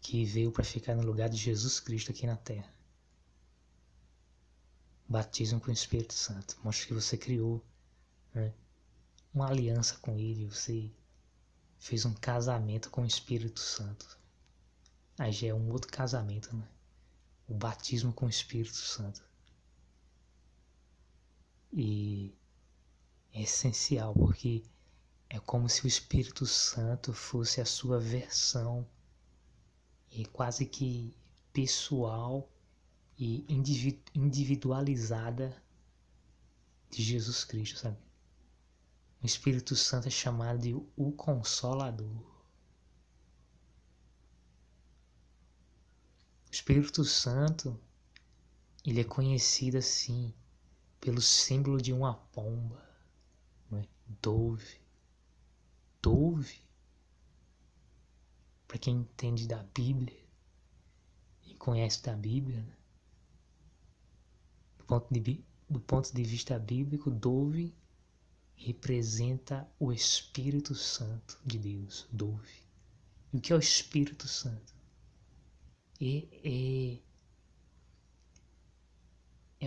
que veio para ficar no lugar de Jesus Cristo aqui na Terra. Batismo com o Espírito Santo mostra que você criou né, uma aliança com Ele, você fez um casamento com o Espírito Santo. Aí já é um outro casamento, né? O batismo com o Espírito Santo. E é essencial porque é como se o Espírito Santo fosse a sua versão e quase que pessoal e individualizada de Jesus Cristo, sabe? O Espírito Santo é chamado de o Consolador. Espírito Santo, ele é conhecido assim pelo símbolo de uma pomba, não é? Dove. Dove. Para quem entende da Bíblia e conhece da Bíblia, né? do, ponto de, do ponto de vista bíblico, Dove representa o Espírito Santo de Deus, Dove. E o que é o Espírito Santo? É, é,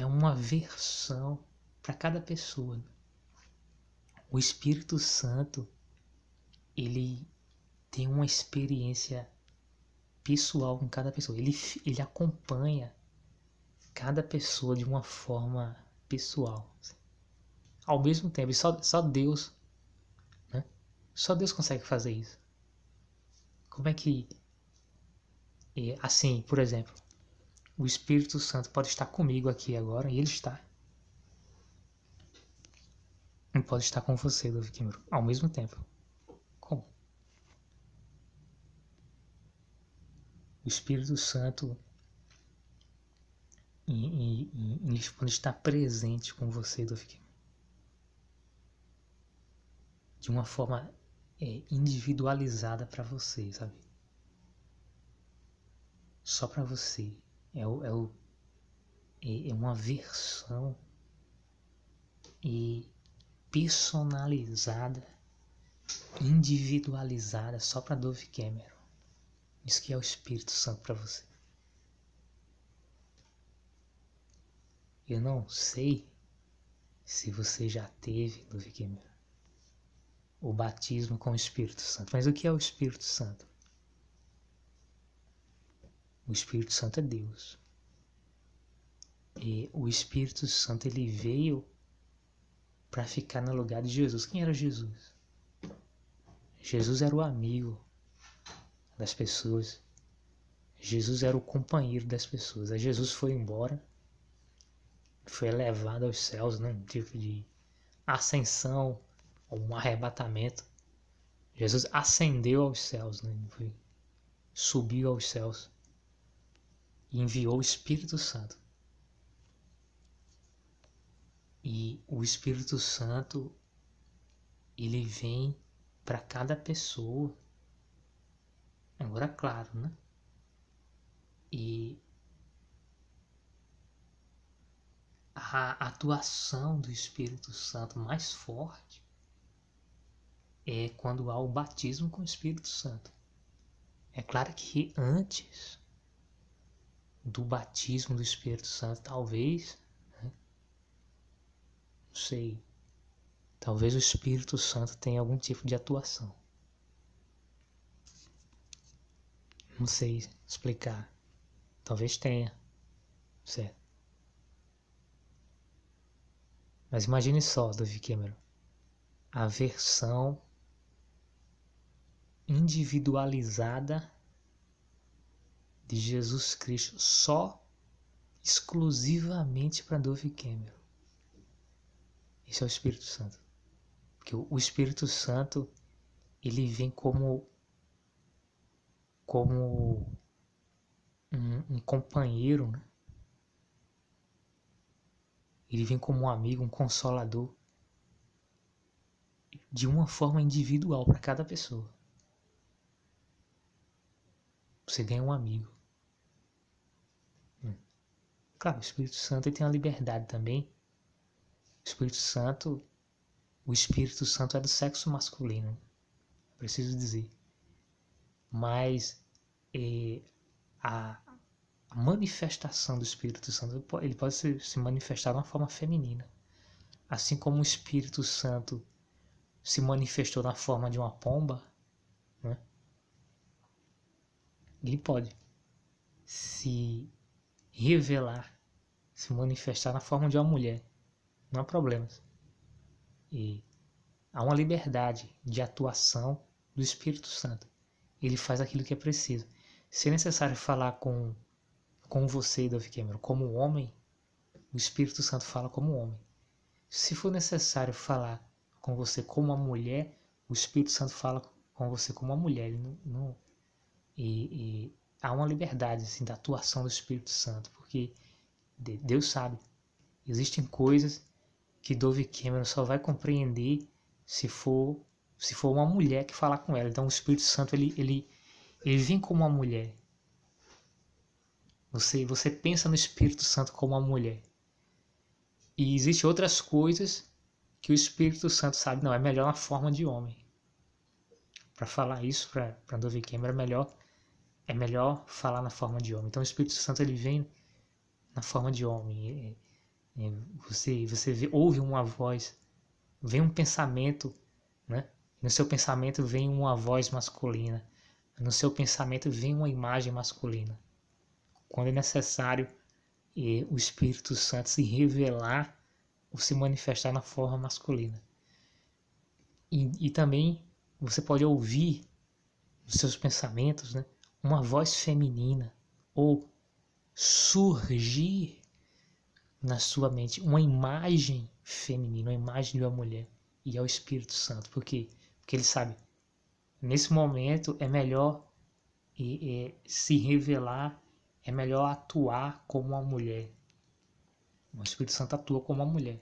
é uma versão para cada pessoa. O Espírito Santo, ele tem uma experiência pessoal com cada pessoa. Ele, ele acompanha cada pessoa de uma forma pessoal ao mesmo tempo. E só, só Deus, né? Só Deus consegue fazer isso. Como é que, assim, por exemplo, o Espírito Santo pode estar comigo aqui agora e ele está. E pode estar com você, Davi Kimuro, ao mesmo tempo. Como? O Espírito Santo e, e, e, pode estar presente com você, Davi Kimuro de uma forma é, individualizada para você, sabe? Só para você. É, o, é, o, é, é uma versão e personalizada, individualizada só para Dove Cameron. Isso que é o Espírito Santo para você. Eu não sei se você já teve Dove Cameron o batismo com o Espírito Santo. Mas o que é o Espírito Santo? O Espírito Santo é Deus. E o Espírito Santo ele veio para ficar no lugar de Jesus. Quem era Jesus? Jesus era o amigo das pessoas. Jesus era o companheiro das pessoas. Aí Jesus foi embora, foi elevado aos céus, num tipo de ascensão um arrebatamento. Jesus ascendeu aos céus, né? Foi, subiu aos céus e enviou o Espírito Santo. E o Espírito Santo ele vem para cada pessoa. Agora, claro, né? E a atuação do Espírito Santo mais forte é quando há o batismo com o Espírito Santo. É claro que antes do batismo do Espírito Santo, talvez, né? não sei, talvez o Espírito Santo tenha algum tipo de atuação. Não sei explicar. Talvez tenha, certo? Mas imagine só, Davi Cameron, a versão individualizada de Jesus Cristo só exclusivamente para Dove Cameron. Esse é o Espírito Santo. Porque o Espírito Santo ele vem como como um, um companheiro né? ele vem como um amigo, um consolador, de uma forma individual para cada pessoa. Você ganha um amigo. Claro, o Espírito Santo tem a liberdade também. O Espírito Santo, o Espírito Santo é do sexo masculino, preciso dizer. Mas é, a, a, manifestação do Espírito Santo ele pode se, se manifestar de uma forma feminina, assim como o Espírito Santo se manifestou na forma de uma pomba, né? ele pode se revelar, se manifestar na forma de uma mulher. Não há problemas. E há uma liberdade de atuação do Espírito Santo. Ele faz aquilo que é preciso. Se é necessário falar com, com você, Davi Cameron, como homem, o Espírito Santo fala como homem. Se for necessário falar com você como uma mulher, o Espírito Santo fala com você como uma mulher. Ele não, não e, e, há uma liberdade assim, da atuação do Espírito Santo, porque Deus sabe. Existem coisas que Dove Cameron só vai compreender se for se for uma mulher que falar com ela. Então o Espírito Santo ele, ele, ele vem como uma mulher. Você, você pensa no Espírito Santo como uma mulher. E existem outras coisas que o Espírito Santo sabe, não, é melhor na forma de homem. Para falar isso para Dove Cameron é melhor é melhor falar na forma de homem. Então o Espírito Santo ele vem na forma de homem. Você você vê, ouve uma voz, vem um pensamento, né? No seu pensamento vem uma voz masculina. No seu pensamento vem uma imagem masculina. Quando é necessário o Espírito Santo se revelar ou se manifestar na forma masculina. E, e também você pode ouvir nos seus pensamentos né, uma voz feminina ou surgir na sua mente uma imagem feminina, uma imagem de uma mulher. E é o Espírito Santo. Por quê? Porque ele sabe, nesse momento é melhor é, é, se revelar, é melhor atuar como uma mulher. O Espírito Santo atua como uma mulher.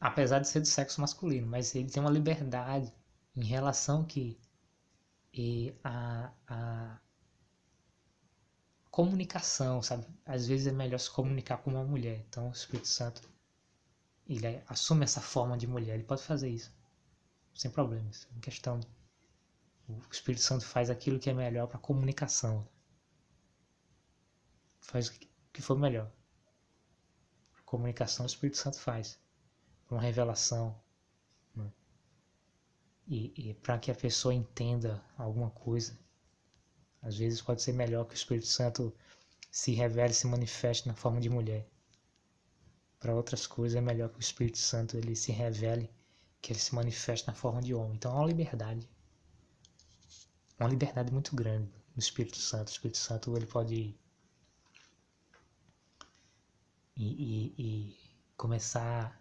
Apesar de ser do sexo masculino, mas ele tem uma liberdade em relação que e a, a comunicação, sabe? Às vezes é melhor se comunicar com uma mulher. Então o Espírito Santo ele assume essa forma de mulher, ele pode fazer isso sem problemas. Em questão o Espírito Santo faz aquilo que é melhor para comunicação. Faz o que for melhor. comunicação o Espírito Santo faz. Uma revelação. E, e para que a pessoa entenda alguma coisa. Às vezes pode ser melhor que o Espírito Santo se revele, se manifeste na forma de mulher. Para outras coisas é melhor que o Espírito Santo ele se revele, que ele se manifeste na forma de homem. Então há uma liberdade. Uma liberdade muito grande no Espírito Santo. O Espírito Santo ele pode e, e, e começar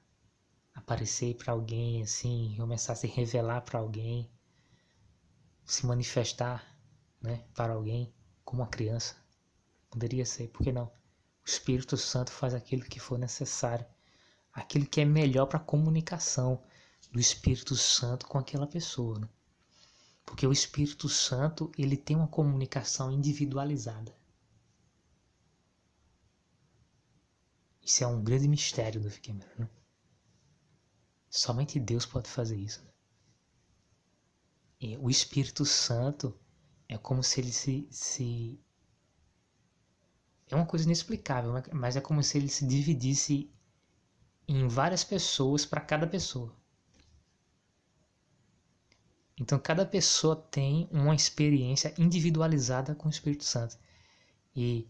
aparecer para alguém assim, começar a se revelar para alguém, se manifestar, né, para alguém como uma criança. Poderia ser, por que não? O Espírito Santo faz aquilo que for necessário, aquilo que é melhor para a comunicação do Espírito Santo com aquela pessoa, né? Porque o Espírito Santo, ele tem uma comunicação individualizada. Isso é um grande mistério do Fiquemer, né? Somente Deus pode fazer isso. Né? E o Espírito Santo é como se ele se, se. É uma coisa inexplicável, mas é como se ele se dividisse em várias pessoas para cada pessoa. Então cada pessoa tem uma experiência individualizada com o Espírito Santo. E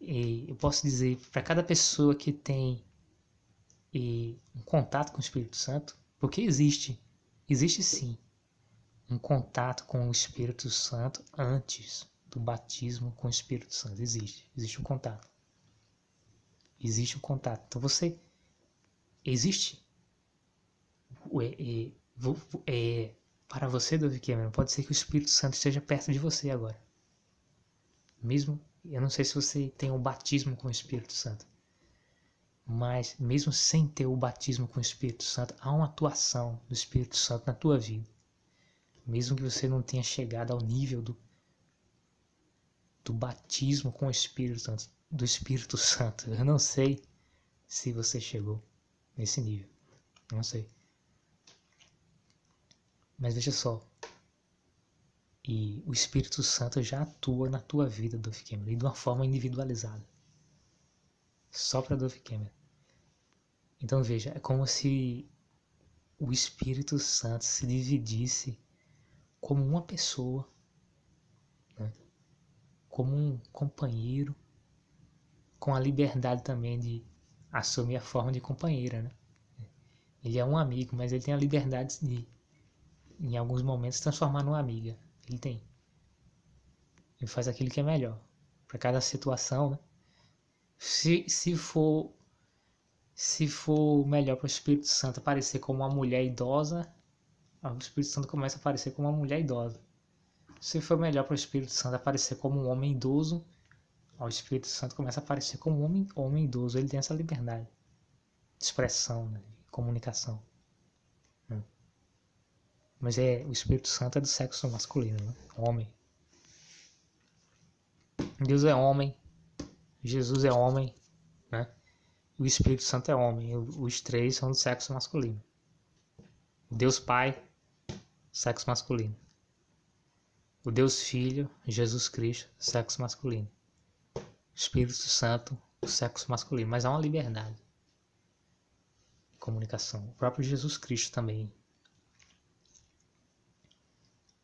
e eu posso dizer para cada pessoa que tem e, um contato com o Espírito Santo, porque existe, existe sim um contato com o Espírito Santo antes do batismo com o Espírito Santo. Existe, existe um contato. Existe um contato. Então você existe é, é, é, para você, David Cameron, pode ser que o Espírito Santo esteja perto de você agora. Mesmo eu não sei se você tem um batismo com o Espírito Santo. Mas mesmo sem ter o batismo com o Espírito Santo, há uma atuação do Espírito Santo na tua vida. Mesmo que você não tenha chegado ao nível do, do batismo com o Espírito Santo, do Espírito Santo. Eu não sei se você chegou nesse nível. Não sei. Mas veja só. E o Espírito Santo já atua na tua vida, Dove Cameron, e de uma forma individualizada. Só para Dove Cameron. Então veja, é como se o Espírito Santo se dividisse como uma pessoa, né? como um companheiro, com a liberdade também de assumir a forma de companheira. Né? Ele é um amigo, mas ele tem a liberdade de, em alguns momentos, transformar numa amiga. Ele tem. Ele faz aquilo que é melhor para cada situação. Né? Se, se for se for melhor para o Espírito Santo aparecer como uma mulher idosa, o Espírito Santo começa a aparecer como uma mulher idosa. Se for melhor para o Espírito Santo aparecer como um homem idoso, o Espírito Santo começa a aparecer como um homem, homem idoso. Ele tem essa liberdade de expressão, né, de comunicação. Né? Mas é o Espírito Santo é do sexo masculino, né? homem. Deus é homem, Jesus é homem, né? O Espírito Santo é homem. Os três são do sexo masculino. Deus Pai, sexo masculino. O Deus Filho, Jesus Cristo, sexo masculino. Espírito Santo, sexo masculino. Mas há uma liberdade de comunicação. O próprio Jesus Cristo também.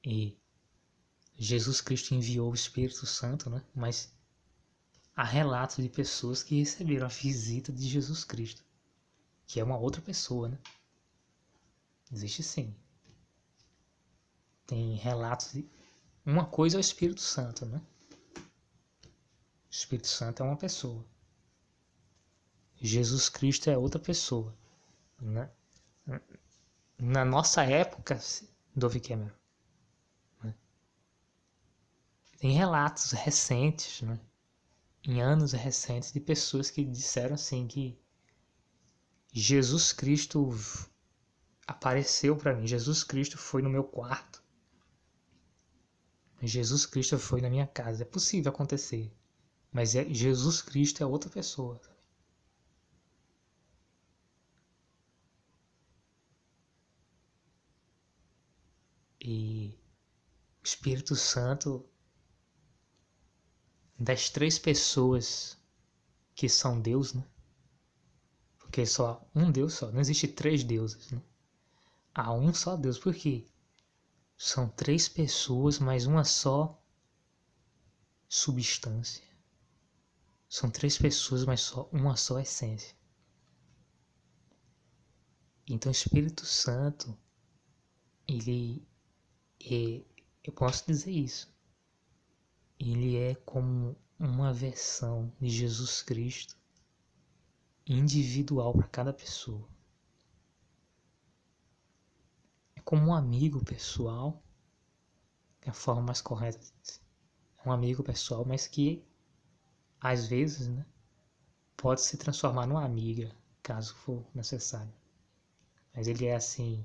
E Jesus Cristo enviou o Espírito Santo, né? Mas há relatos de pessoas que receberam a visita de Jesus Cristo, que é uma outra pessoa, né? Existe sim. Tem relatos de. Uma coisa é o Espírito Santo, né? O Espírito Santo é uma pessoa. Jesus Cristo é outra pessoa. Né? Na nossa época, Dove Cameron, né? tem relatos recentes, né? Em anos recentes de pessoas que disseram assim que Jesus Cristo apareceu para mim, Jesus Cristo foi no meu quarto. Jesus Cristo foi na minha casa. É possível acontecer, mas é Jesus Cristo é outra pessoa. E o Espírito Santo das três pessoas que são Deus, né? Porque só um Deus só, não existe três deuses, né? Há um só Deus, por quê? São três pessoas, mas uma só substância. São três pessoas, mas só uma só essência. Então o Espírito Santo, ele é, eu posso dizer isso ele é como uma versão de Jesus Cristo individual para cada pessoa. É como um amigo pessoal, é a forma mais correta. É um amigo pessoal, mas que às vezes, né, pode se transformar numa amiga, caso for necessário. Mas ele é assim,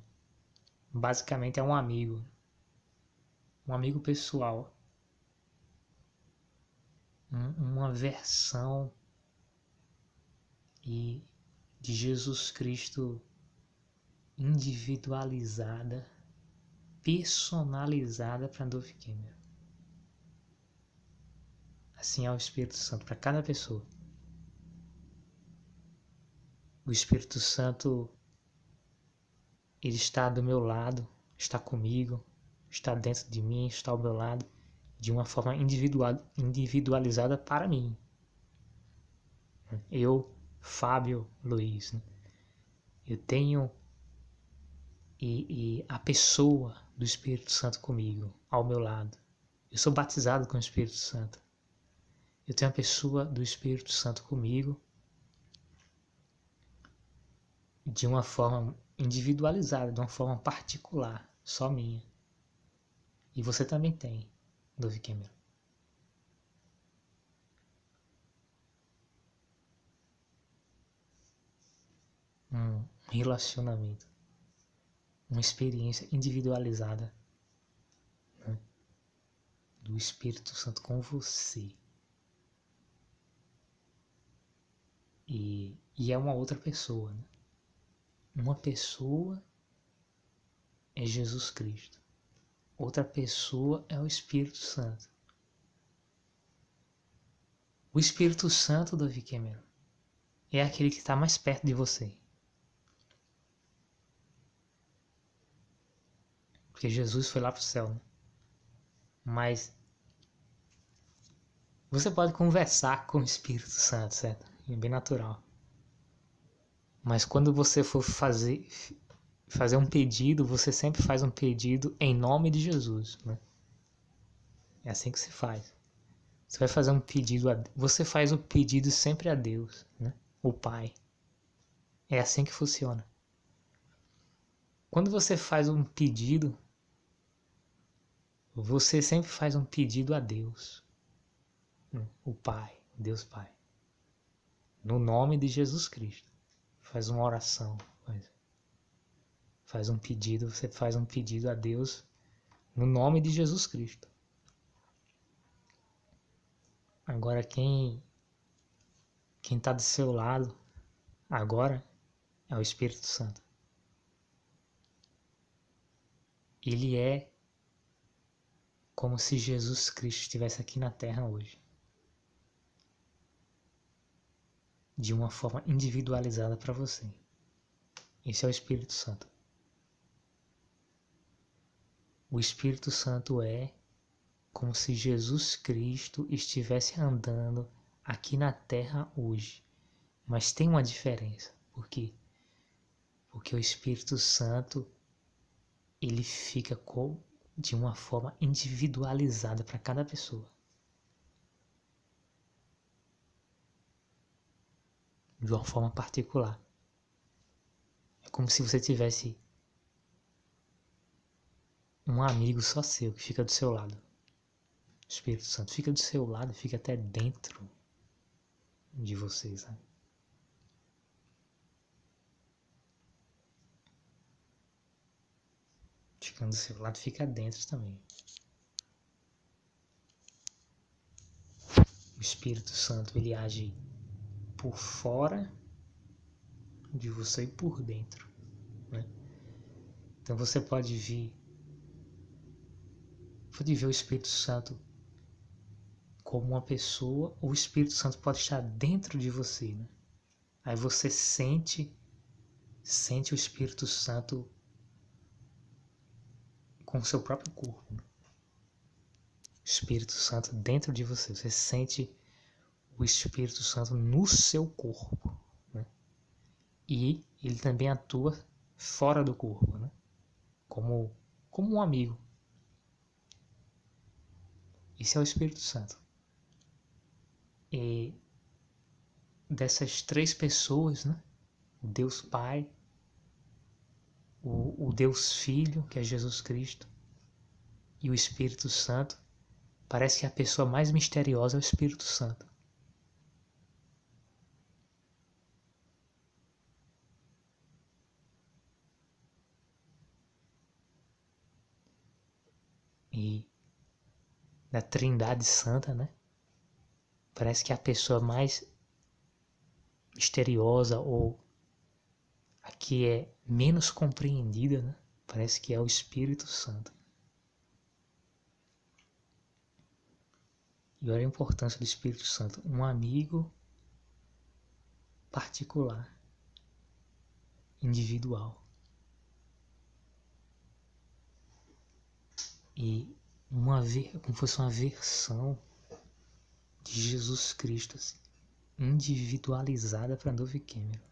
basicamente é um amigo, um amigo pessoal uma versão e de Jesus Cristo individualizada, personalizada para Dove Cameron. Assim é o Espírito Santo para cada pessoa. O Espírito Santo ele está do meu lado, está comigo, está dentro de mim, está ao meu lado de uma forma individual, individualizada para mim. Eu, Fábio Luiz, né? eu tenho e, e a pessoa do Espírito Santo comigo, ao meu lado. Eu sou batizado com o Espírito Santo. Eu tenho a pessoa do Espírito Santo comigo de uma forma individualizada, de uma forma particular, só minha. E você também tem do Cameron. um relacionamento, uma experiência individualizada né? do Espírito Santo com você. E, e é uma outra pessoa. Né? Uma pessoa é Jesus Cristo. Outra pessoa é o Espírito Santo. O Espírito Santo, Davi Cameron, é aquele que está mais perto de você. Porque Jesus foi lá para o céu. Né? Mas você pode conversar com o Espírito Santo, certo? É bem natural. Mas quando você for fazer fazer um pedido, você sempre faz um pedido em nome de Jesus, né? É assim que se faz. Você vai fazer um pedido, a, você faz o pedido sempre a Deus, né? O Pai. É assim que funciona. Quando você faz um pedido, você sempre faz um pedido a Deus, né? o Pai, Deus Pai, no nome de Jesus Cristo. Faz uma oração, faz, um pedido, você faz um pedido a Deus no nome de Jesus Cristo. Agora quem quem está do seu lado agora é o Espírito Santo. Ele é como se Jesus Cristo estivesse aqui na terra hoje. De uma forma individualizada para você. Esse é o Espírito Santo. O Espírito Santo é como se Jesus Cristo estivesse andando aqui na terra hoje. Mas tem uma diferença. Por quê? Porque o Espírito Santo ele fica com, de uma forma individualizada para cada pessoa. De uma forma particular. É como se você tivesse um amigo só seu que fica do seu lado. Espírito Santo fica do seu lado, fica até dentro de vocês. Né? Ficando do seu lado, fica dentro também. O Espírito Santo ele age por fora de você e por dentro. Né? Então você pode vir, pode ver o Espírito Santo como uma pessoa, o Espírito Santo pode estar dentro de você, né? Aí você sente, sente o Espírito Santo com o seu próprio corpo. Né? Espírito Santo dentro de você, você sente o Espírito Santo no seu corpo, né? E ele também atua fora do corpo, né? Como como um amigo. Esse é o Espírito Santo é, dessas três pessoas, né? o Deus Pai, o, o Deus Filho, que é Jesus Cristo, e o Espírito Santo, parece que a pessoa mais misteriosa é o Espírito Santo. E da Trindade Santa, né? Parece que a pessoa mais misteriosa ou a que é menos compreendida, né? parece que é o Espírito Santo. E olha a importância do Espírito Santo, um amigo particular, individual. E uma como fosse uma versão de Jesus Cristo, assim, individualizada para Dove Cameron.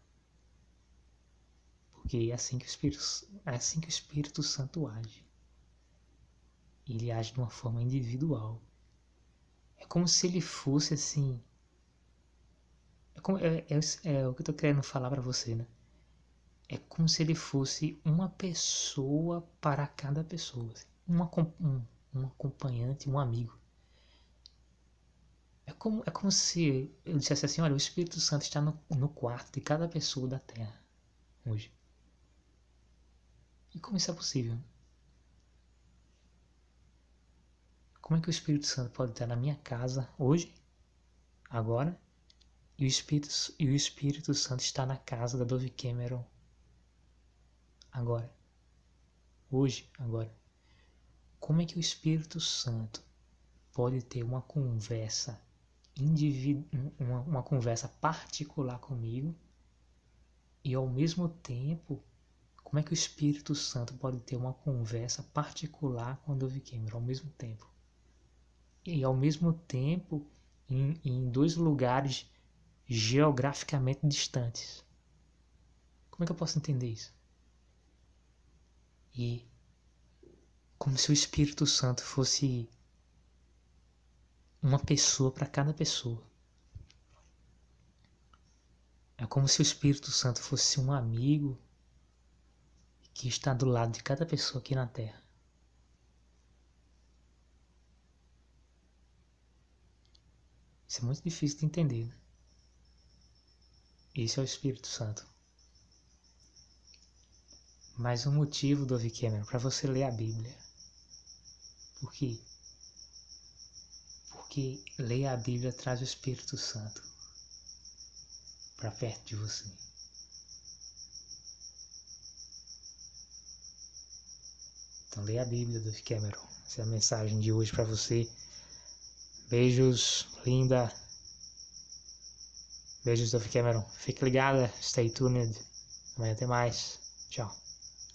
Porque é assim, que o Espírito, é assim que o Espírito Santo age. Ele age de uma forma individual. É como se ele fosse assim. É, como, é, é, é o que eu estou querendo falar para você, né? É como se ele fosse uma pessoa para cada pessoa. Assim. Uma, um, um acompanhante, um amigo. É como, é como se eu dissesse assim: olha, o Espírito Santo está no, no quarto de cada pessoa da Terra. hoje. E como isso é possível? Como é que o Espírito Santo pode estar na minha casa hoje, agora, e o Espírito, e o Espírito Santo está na casa da Dove Cameron agora? Hoje, agora. Como é que o Espírito Santo pode ter uma conversa uma, uma conversa particular comigo e ao mesmo tempo como é que o Espírito Santo pode ter uma conversa particular com Dove Cameron? Ao mesmo tempo. E ao mesmo tempo em, em dois lugares geograficamente distantes. Como é que eu posso entender isso? E como se o Espírito Santo fosse uma pessoa para cada pessoa. É como se o Espírito Santo fosse um amigo que está do lado de cada pessoa aqui na Terra. Isso é muito difícil de entender. Né? Esse é o Espírito Santo. Mais um motivo, Dove Cameron, para você ler a Bíblia. Por quê? Porque ler a Bíblia traz o Espírito Santo para perto de você. Então leia a Bíblia, Dove Cameron. Essa é a mensagem de hoje para você. Beijos, linda. Beijos, Dove Cameron. Fique ligada, stay tuned. Amanhã tem mais. Tchau.